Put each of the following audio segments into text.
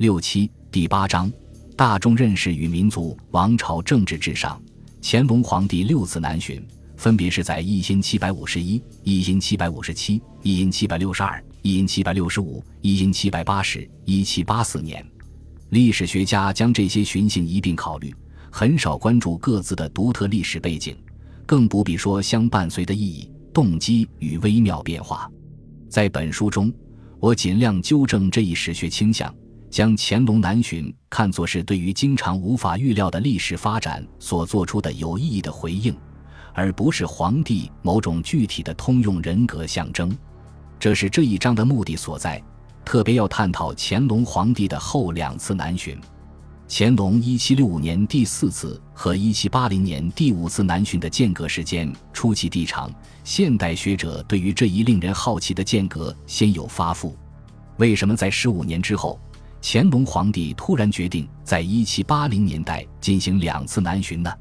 六七第八章，大众认识与民族王朝政治至上。乾隆皇帝六次南巡，分别是在一千七百五十一、一千七百五十七、一千七百六十二、一千七百六十五、一千七百八十、一七八四年。历史学家将这些巡行一并考虑，很少关注各自的独特历史背景，更不必说相伴随的意义、动机与微妙变化。在本书中，我尽量纠正这一史学倾向，将乾隆南巡看作是对于经常无法预料的历史发展所做出的有意义的回应，而不是皇帝某种具体的通用人格象征。这是这一章的目的所在。特别要探讨乾隆皇帝的后两次南巡，乾隆一七六五年第四次和一七八零年第五次南巡的间隔时间出奇地长。现代学者对于这一令人好奇的间隔先有发覆：为什么在十五年之后，乾隆皇帝突然决定在一七八零年代进行两次南巡呢？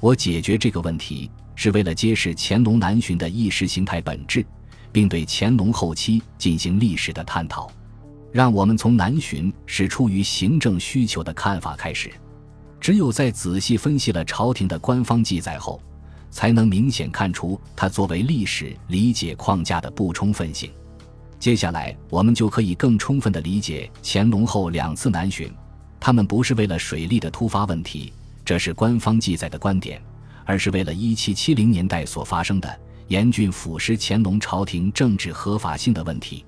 我解决这个问题是为了揭示乾隆南巡的意识形态本质。并对乾隆后期进行历史的探讨，让我们从南巡是出于行政需求的看法开始。只有在仔细分析了朝廷的官方记载后，才能明显看出它作为历史理解框架的不充分性。接下来，我们就可以更充分的理解乾隆后两次南巡，他们不是为了水利的突发问题，这是官方记载的观点，而是为了一七七零年代所发生的。严峻腐蚀乾隆朝廷政治合法性的问题。